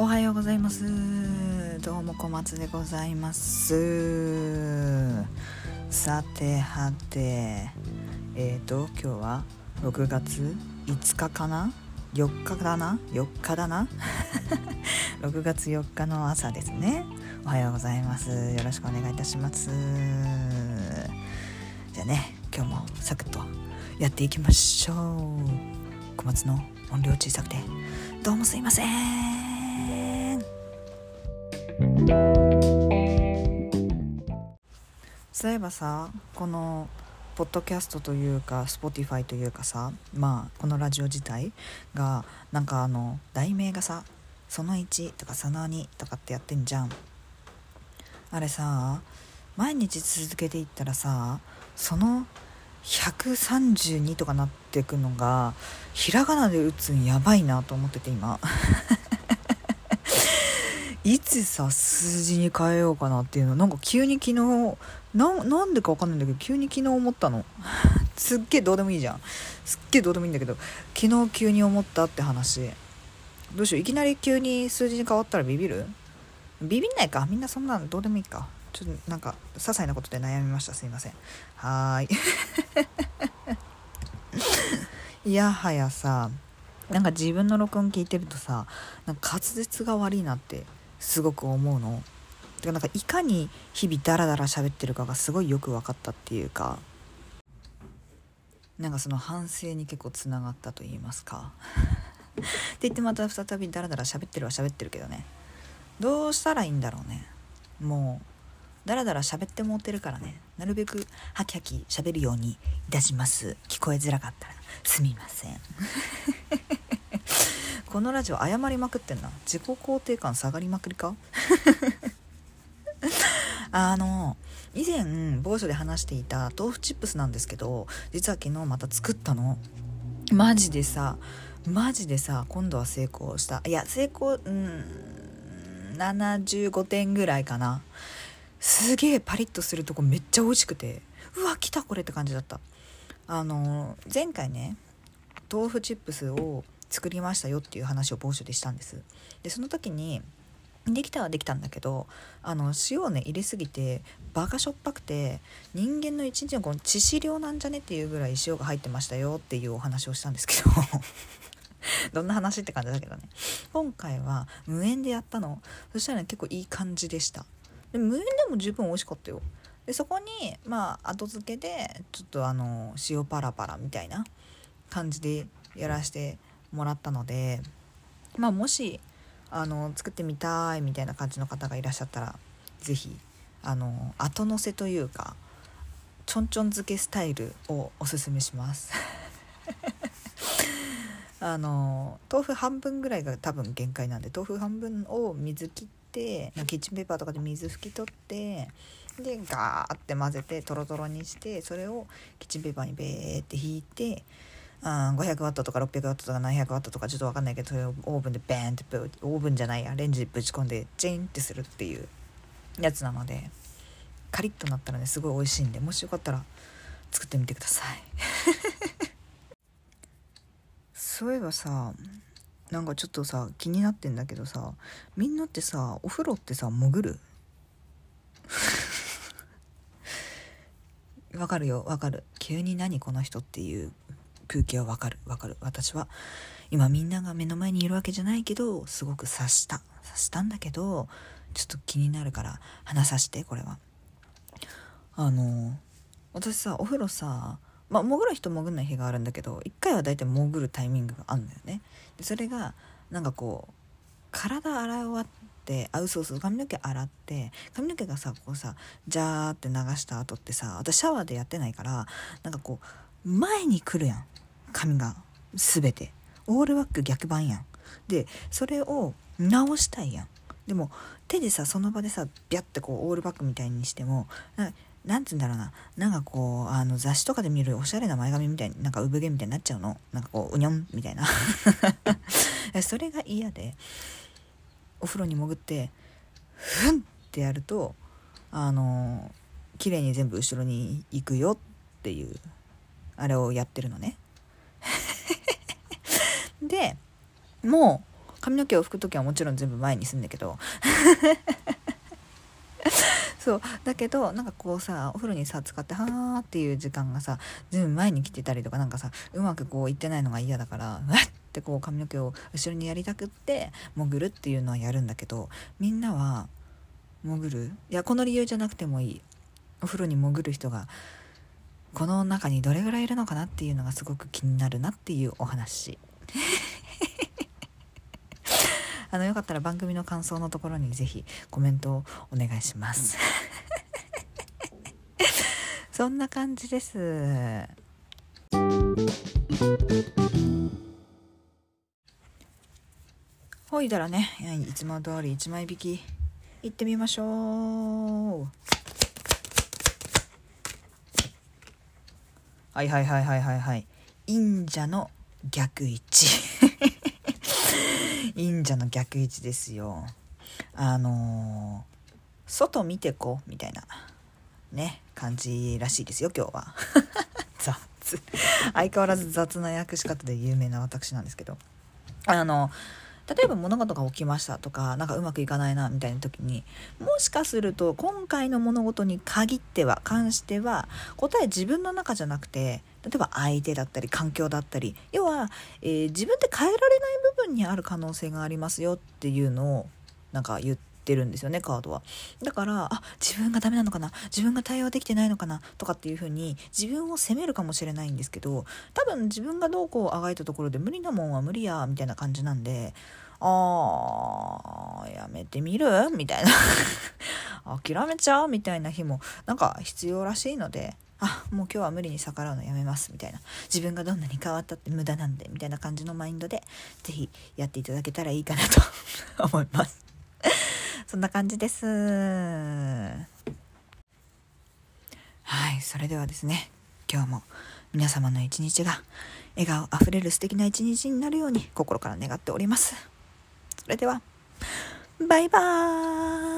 おはようございます。どうも小松でございます。さてはてえっ、ー、と今日は6月5日かな？4日だな？4日だな？6月4日の朝ですね。おはようございます。よろしくお願いいたします。じゃあね今日もサクッとやっていきましょう。小松の音量小さくて。どうもすいません。そういえばさこのポッドキャストというか Spotify というかさまあこのラジオ自体がなんかあの題名がさその1とかその2とかってやってんじゃん。あれさ毎日続けていったらさその132とかなってくのがひらがなで打つんやばいなと思ってて今。いつさ数字に変えようかなっていうのなんか急に昨日ななんでか分かんないんだけど急に昨日思ったの。すっげえどうでもいいじゃん。すっげえどうでもいいんだけど昨日急に思ったって話。どうしよういきなり急に数字に変わったらビビる？ビビんないか。みんなそんなのどうでもいいか。ちょっとなんか些細なことで悩みました。すいません。はーい。いやはやさなんか自分の録音聞いてるとさなんか滑舌が悪いなってすごく思うの。てかなんかいかに日々ダラダラ喋ってるかがすごいよく分かったっていうかなんかその反省に結構つながったと言いますか。って言ってまた再びダラダラ喋ってるは喋ってるけどね。どうしたらいいんだろうね。もうだらだら喋ってもうてるからね。なるべくハキハキ喋るようにいたします。聞こえづらかったらすみません。このラジオ謝りまくってんな。自己肯定感下がりまくりか？あの以前某所で話していた豆腐チップスなんですけど実は昨日また作ったの。マジでさマジでさ今度は成功した。いや成功うん75点ぐらいかな。すげえパリッとするとこめっちゃ美味しくて。うわ来たこれって感じだった。あの前回ね豆腐チップスを作りましたよっていう話を某所でしたんです。でその時にできたはできたんだけどあの塩をね入れすぎてバカしょっぱくて人間の一日のこの致死量なんじゃねっていうぐらい塩が入ってましたよっていうお話をしたんですけど。どんな話って感じだけどね。今回は無塩でやったの。そしたらね結構いい感じでした。で無塩でも十分美味しかったよ。でそこにまあ後付けでちょっとあの塩パラパラみたいな感じでやらせてもらったのでまあもしあの作ってみたいみたいな感じの方がいらっしゃったら是非あの後乗せというかちょんちょん漬けスタイルをおすすめします。あの豆腐半分ぐらいが多分限界なんで豆腐半分を水切ってキッチンペーパーとかで水拭き取ってでガーって混ぜてトロトロにしてそれをキッチンペーパーにベーって引いてあ 500W とか 600W とか 700W とかちょっと分かんないけどそれをオーブンでベーンってオーブンじゃないやレンジでぶち込んでチェーンってするっていうやつなのでカリッとなったらねすごい美味しいんでもしよかったら作ってみてください。そういえばさなんかちょっとさ気になってんだけどさみんなってさお風呂ってさ潜る？わかるよわかる。急に何この人っていう空気はわかる。わかる。私は今みんなが目の前にいるわけじゃないけどすごく察した。察したんだけどちょっと気になるから話さしてこれは。あの私さお風呂さまあ、潜る人潜んない日があるんだけど1回は大体潜るタイミングがあるんだよね。でそれがなんかこう体洗い終わってあうそうそう髪の毛洗って髪の毛がさこうさジャーって流した後ってさ私シャワーでやってないからなんかこう前に来るやん。髪が全て。オールバック逆版やん。でそれを直したいやん。でも手でさその場でさビャッてこうオールバックみたいにしてもなんつうんだろうな。なんかこうあの雑誌とかで見るおしゃれな前髪みたいになんか産毛みたいになっちゃうの。なんかこううにょんみたいな。それが嫌でお風呂に潜ってふんってやるとあの綺麗に全部後ろに行くよっていうあれをやってるのね。でもう髪の毛を拭く時はもちろん全部前にすんだけど。そう。だけどなんかこうさお風呂にさ使ってはーっていう時間がさ全部前に来てたりとかなんかさうまくこういってないのが嫌だからうわってこう髪の毛を後ろにやりたくって潜るっていうのはやるんだけどみんなは潜る？いやこの理由じゃなくてもいい。お風呂に潜る人がこの中にどれぐらいいるのかなっていうのがすごく気になるなっていうお話。あのよかったら番組の感想のところにぜひコメントをお願いします。そんな感じです。ほいだらね。いつも通り1枚引き行ってみましょう。はいはいはいはいはいはい。忍者の逆位置。忍者の逆位置ですよ。あのー、外見てこみたいなね感じらしいですよ今日は。雑。相変わらず雑な訳し方で有名な私なんですけど。あの例えば物事が起きましたとか何かうまくいかないなみたいな時にもしかすると今回の物事に限っては関しては答え自分の中じゃなくて例えば相手だったり環境だったり要は、えー、自分で変えられない部分にある可能性がありますよっていうのをなんか言ってるんですよねカードは。だからあ自分がダメなのかな自分が対応できてないのかなとかっていう風に自分を責めるかもしれないんですけど多分自分がどうこうあがいたところで無理なもんは無理やみたいな感じなんであーやめてみる？みたいな。諦めちゃう？みたいな日もなんか必要らしいのであもう今日は無理に逆らうのやめます。みたいな。自分がどんなに変わったって無駄なんでみたいな感じのマインドで是非やっていただけたらいいかなと 思います。そんな感じです。はいそれではですね今日も皆様の一日が笑顔あふれる素敵な一日になるように心から願っております。それではバイバーイ。